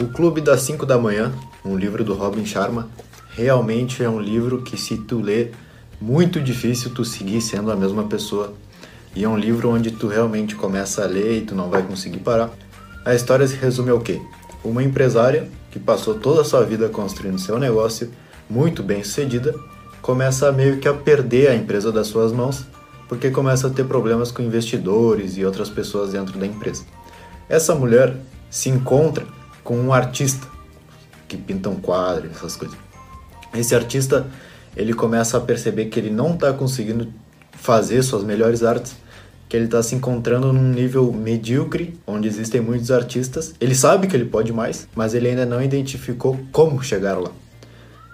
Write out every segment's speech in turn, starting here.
O Clube das 5 da Manhã, um livro do Robin Sharma, realmente é um livro que se tu lê, muito difícil tu seguir sendo a mesma pessoa. E é um livro onde tu realmente começa a ler e tu não vai conseguir parar. A história se resume ao quê? Uma empresária que passou toda a sua vida construindo seu negócio, muito bem sucedida, começa meio que a perder a empresa das suas mãos, porque começa a ter problemas com investidores e outras pessoas dentro da empresa. Essa mulher se encontra com um artista que pinta um quadro, essas coisas. Esse artista, ele começa a perceber que ele não está conseguindo fazer suas melhores artes, que ele está se encontrando num nível medíocre, onde existem muitos artistas. Ele sabe que ele pode mais, mas ele ainda não identificou como chegar lá.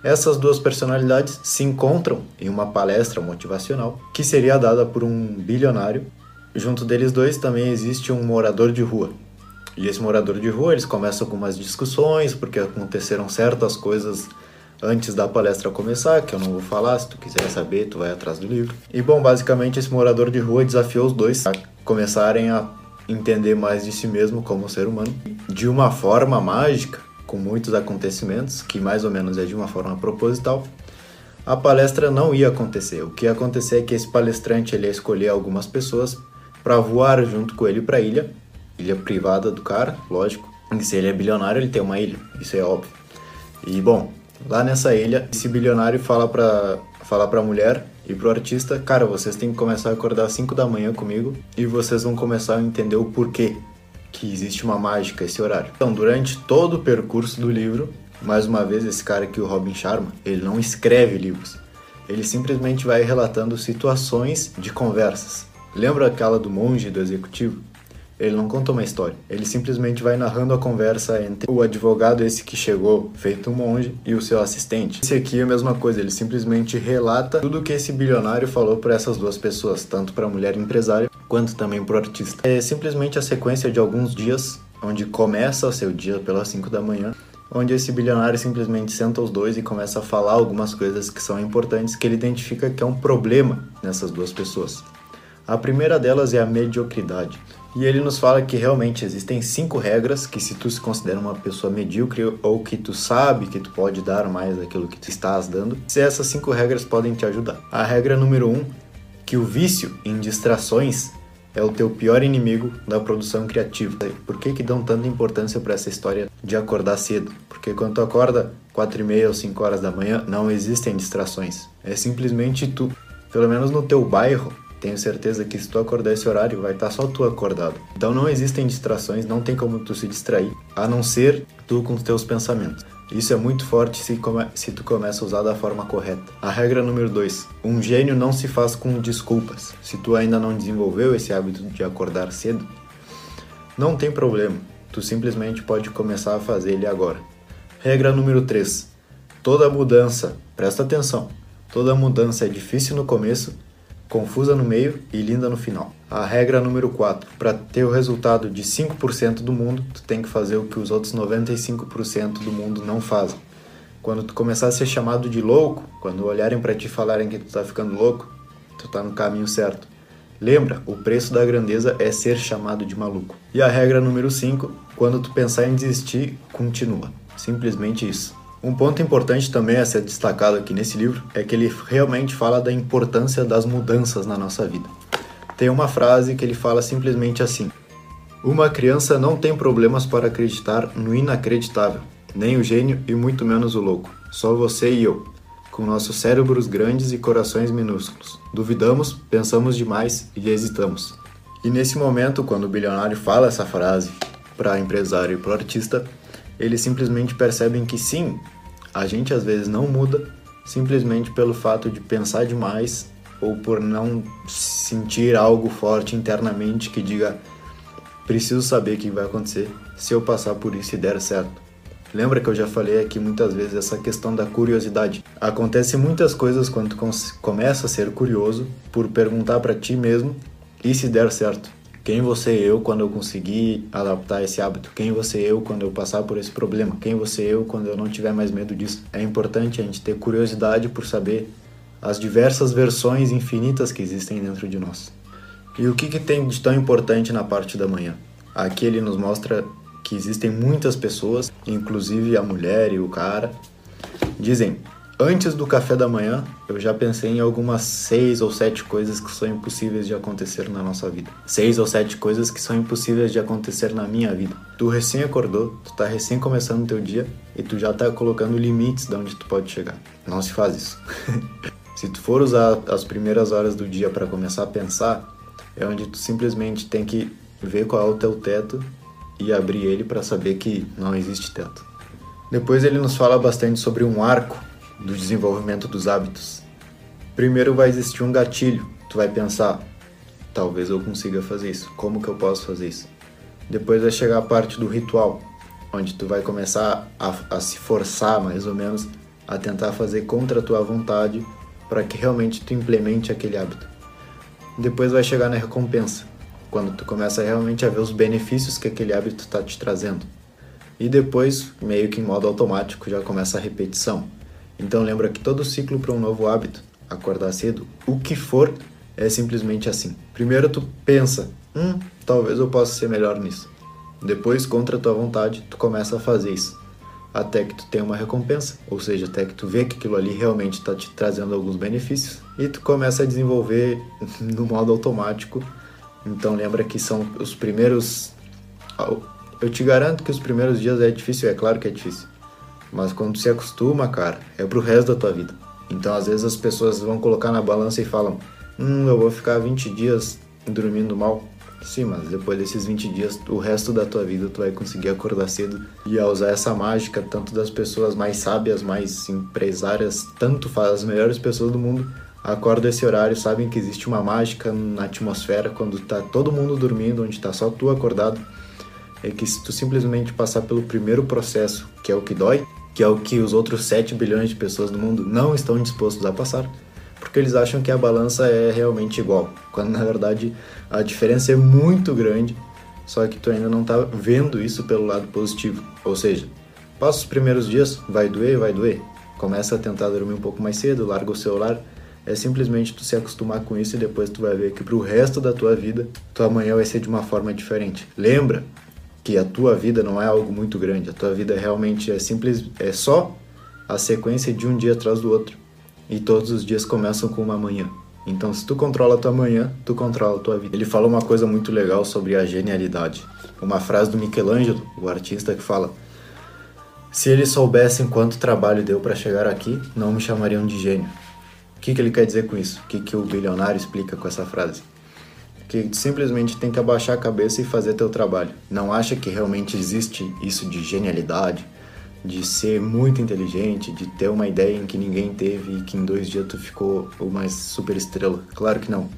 Essas duas personalidades se encontram em uma palestra motivacional que seria dada por um bilionário. Junto deles dois também existe um morador de rua. E esse morador de rua, eles começam com umas discussões porque aconteceram certas coisas antes da palestra começar, que eu não vou falar, se tu quiser saber, tu vai atrás do livro. E bom, basicamente esse morador de rua desafiou os dois a começarem a entender mais de si mesmo como ser humano de uma forma mágica com muitos acontecimentos, que mais ou menos é de uma forma proposital, a palestra não ia acontecer. O que ia acontecer é que esse palestrante ele ia escolher algumas pessoas para voar junto com ele para a ilha, ilha privada do cara, lógico. E se ele é bilionário, ele tem uma ilha, isso é óbvio. E bom, lá nessa ilha, esse bilionário fala para fala para a mulher e pro artista, cara, vocês têm que começar a acordar às 5 da manhã comigo e vocês vão começar a entender o porquê que existe uma mágica esse horário. Então, durante todo o percurso do livro, mais uma vez esse cara aqui, o Robin Sharma, ele não escreve livros. Ele simplesmente vai relatando situações de conversas. Lembra aquela do monge do executivo? Ele não conta uma história, ele simplesmente vai narrando a conversa entre o advogado, esse que chegou feito um monge, e o seu assistente. Esse aqui é a mesma coisa, ele simplesmente relata tudo que esse bilionário falou para essas duas pessoas, tanto para a mulher empresária quanto também para o artista. É simplesmente a sequência de alguns dias, onde começa o seu dia pelas 5 da manhã, onde esse bilionário simplesmente senta os dois e começa a falar algumas coisas que são importantes que ele identifica que é um problema nessas duas pessoas. A primeira delas é a mediocridade. E ele nos fala que realmente existem cinco regras que se tu se considera uma pessoa medíocre ou que tu sabe que tu pode dar mais daquilo que tu estás dando, se essas cinco regras podem te ajudar. A regra número um, que o vício em distrações é o teu pior inimigo da produção criativa. Por que que dão tanta importância para essa história de acordar cedo? Porque quando tu acorda quatro e meia ou cinco horas da manhã, não existem distrações. É simplesmente tu, pelo menos no teu bairro, tenho certeza que se tu acordar esse horário, vai estar tá só tu acordado. Então não existem distrações, não tem como tu se distrair, a não ser tu com os teus pensamentos. Isso é muito forte se, come, se tu começa a usar da forma correta. A regra número 2. Um gênio não se faz com desculpas. Se tu ainda não desenvolveu esse hábito de acordar cedo, não tem problema. Tu simplesmente pode começar a fazer ele agora. Regra número 3. Toda mudança, presta atenção, toda mudança é difícil no começo confusa no meio e linda no final. A regra número 4. Para ter o resultado de 5% do mundo, tu tem que fazer o que os outros 95% do mundo não fazem. Quando tu começar a ser chamado de louco, quando olharem para ti e falarem que tu tá ficando louco, tu tá no caminho certo. Lembra, o preço da grandeza é ser chamado de maluco. E a regra número 5, quando tu pensar em desistir, continua. Simplesmente isso. Um ponto importante também a ser destacado aqui nesse livro é que ele realmente fala da importância das mudanças na nossa vida. Tem uma frase que ele fala simplesmente assim: Uma criança não tem problemas para acreditar no inacreditável, nem o gênio e muito menos o louco. Só você e eu, com nossos cérebros grandes e corações minúsculos. Duvidamos, pensamos demais e hesitamos. E nesse momento, quando o bilionário fala essa frase para empresário e para artista, eles simplesmente percebem que sim, a gente às vezes não muda simplesmente pelo fato de pensar demais ou por não sentir algo forte internamente que diga preciso saber o que vai acontecer se eu passar por isso e der certo. Lembra que eu já falei aqui muitas vezes essa questão da curiosidade. Acontece muitas coisas quando começa a ser curioso por perguntar para ti mesmo e se der certo. Quem você eu quando eu conseguir adaptar esse hábito? Quem você eu quando eu passar por esse problema? Quem você eu quando eu não tiver mais medo disso? É importante a gente ter curiosidade por saber as diversas versões infinitas que existem dentro de nós. E o que, que tem de tão importante na parte da manhã? Aqui ele nos mostra que existem muitas pessoas, inclusive a mulher e o cara, dizem: Antes do café da manhã, eu já pensei em algumas seis ou sete coisas que são impossíveis de acontecer na nossa vida. Seis ou sete coisas que são impossíveis de acontecer na minha vida. Tu recém acordou, tu tá recém começando o teu dia e tu já tá colocando limites de onde tu pode chegar. Não se faz isso. se tu for usar as primeiras horas do dia para começar a pensar, é onde tu simplesmente tem que ver qual é o teu teto e abrir ele para saber que não existe teto. Depois ele nos fala bastante sobre um arco do desenvolvimento dos hábitos. Primeiro vai existir um gatilho. Tu vai pensar, talvez eu consiga fazer isso. Como que eu posso fazer isso? Depois vai chegar a parte do ritual, onde tu vai começar a, a se forçar, mais ou menos, a tentar fazer contra a tua vontade para que realmente tu implemente aquele hábito. Depois vai chegar na recompensa, quando tu começa realmente a ver os benefícios que aquele hábito está te trazendo. E depois, meio que em modo automático, já começa a repetição. Então lembra que todo ciclo para um novo hábito, acordar cedo, o que for, é simplesmente assim. Primeiro tu pensa, hum, talvez eu possa ser melhor nisso. Depois, contra a tua vontade, tu começa a fazer isso. Até que tu tenha uma recompensa, ou seja, até que tu vê que aquilo ali realmente está te trazendo alguns benefícios e tu começa a desenvolver no modo automático. Então lembra que são os primeiros. Eu te garanto que os primeiros dias é difícil, é claro que é difícil. Mas quando se acostuma, cara, é pro resto da tua vida. Então às vezes as pessoas vão colocar na balança e falam: Hum, eu vou ficar 20 dias dormindo mal. Sim, mas depois desses 20 dias, o resto da tua vida tu vai conseguir acordar cedo e a usar essa mágica, tanto das pessoas mais sábias, mais empresárias, tanto faz as melhores pessoas do mundo, acordam esse horário, sabem que existe uma mágica na atmosfera quando tá todo mundo dormindo, onde tá só tu acordado. É que se tu simplesmente passar pelo primeiro processo, que é o que dói, que é o que os outros 7 bilhões de pessoas do mundo não estão dispostos a passar, porque eles acham que a balança é realmente igual, quando na verdade a diferença é muito grande, só que tu ainda não está vendo isso pelo lado positivo. Ou seja, passa os primeiros dias, vai doer, vai doer. Começa a tentar dormir um pouco mais cedo, larga o celular. É simplesmente tu se acostumar com isso e depois tu vai ver que pro resto da tua vida, tua manhã vai ser de uma forma diferente. Lembra que a tua vida não é algo muito grande, a tua vida realmente é simples, é só a sequência de um dia atrás do outro. E todos os dias começam com uma manhã. Então, se tu controla a tua manhã, tu controla a tua vida. Ele fala uma coisa muito legal sobre a genialidade. Uma frase do Michelangelo, o artista que fala: Se eles soubessem quanto trabalho deu para chegar aqui, não me chamariam de gênio. O que, que ele quer dizer com isso? O que, que o bilionário explica com essa frase? Que simplesmente tem que abaixar a cabeça e fazer teu trabalho. Não acha que realmente existe isso de genialidade, de ser muito inteligente, de ter uma ideia em que ninguém teve e que em dois dias tu ficou uma super estrela. Claro que não.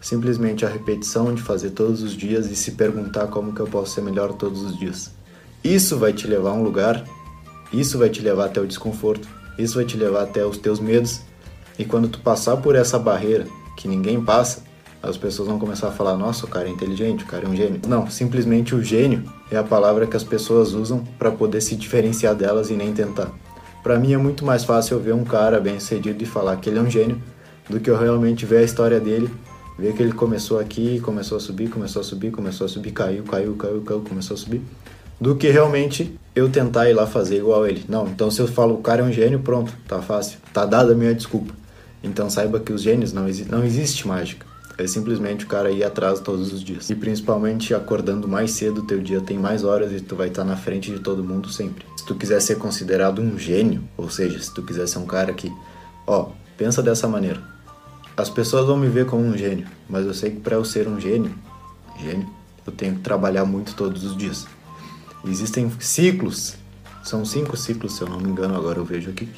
Simplesmente a repetição de fazer todos os dias e se perguntar como que eu posso ser melhor todos os dias. Isso vai te levar a um lugar, isso vai te levar até o desconforto, isso vai te levar até os teus medos. E quando tu passar por essa barreira que ninguém passa, as pessoas vão começar a falar: nossa, o cara é inteligente, o cara é um gênio. Não, simplesmente o gênio é a palavra que as pessoas usam para poder se diferenciar delas e nem tentar. Para mim é muito mais fácil eu ver um cara bem sucedido e falar que ele é um gênio do que eu realmente ver a história dele, ver que ele começou aqui, começou a subir, começou a subir, começou a subir, caiu, caiu, caiu, caiu, começou a subir, do que realmente eu tentar ir lá fazer igual ele. Não, então se eu falo o cara é um gênio, pronto, tá fácil, tá dada a minha desculpa. Então saiba que os gênios não, não existe mágica. É simplesmente o cara ir atrás todos os dias. E principalmente acordando mais cedo, teu dia tem mais horas e tu vai estar na frente de todo mundo sempre. Se tu quiser ser considerado um gênio, ou seja, se tu quiser ser um cara que, ó, pensa dessa maneira. As pessoas vão me ver como um gênio, mas eu sei que para eu ser um gênio, gênio, eu tenho que trabalhar muito todos os dias. Existem ciclos, são cinco ciclos, se eu não me engano, agora eu vejo aqui,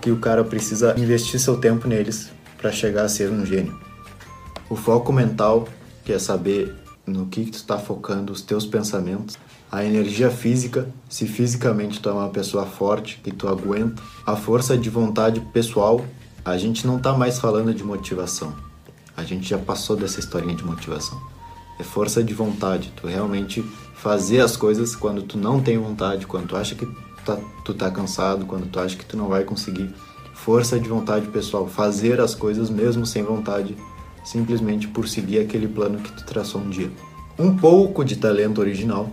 que o cara precisa investir seu tempo neles para chegar a ser um gênio. O foco mental, que é saber no que, tu está focando os teus pensamentos. A energia física, se fisicamente tu é uma pessoa forte, que tu aguenta. A força de vontade pessoal, a gente não está mais falando de motivação. A gente já passou dessa historinha de motivação. É força de vontade, tu realmente fazer as coisas quando tu não tem vontade, quando tu acha que tá, tu tá cansado, quando tu acha que tu não vai conseguir. Força de vontade pessoal, fazer as coisas mesmo sem vontade simplesmente por seguir aquele plano que tu traçou um dia. Um pouco de talento original,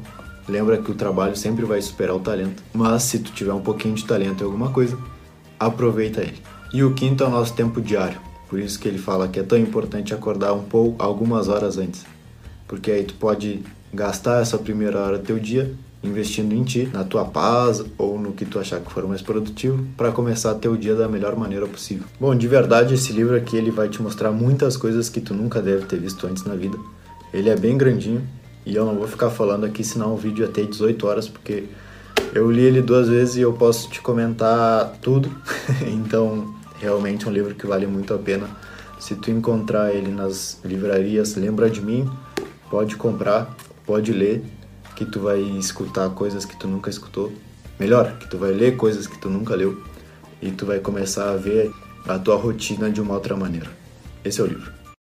Lembra que o trabalho sempre vai superar o talento, mas se tu tiver um pouquinho de talento em alguma coisa, aproveita ele. E o quinto é o nosso tempo diário. Por isso que ele fala que é tão importante acordar um pouco, algumas horas antes. Porque aí tu pode gastar essa primeira hora do teu dia investindo em ti, na tua paz ou no que tu achar que for mais produtivo, para começar teu dia da melhor maneira possível. Bom, de verdade, esse livro aqui ele vai te mostrar muitas coisas que tu nunca deve ter visto antes na vida. Ele é bem grandinho e eu não vou ficar falando aqui, senão o vídeo ia ter 18 horas, porque eu li ele duas vezes e eu posso te comentar tudo. então, realmente é um livro que vale muito a pena. Se tu encontrar ele nas livrarias, lembra de mim, pode comprar, pode ler, que tu vai escutar coisas que tu nunca escutou. Melhor, que tu vai ler coisas que tu nunca leu e tu vai começar a ver a tua rotina de uma outra maneira. Esse é o livro.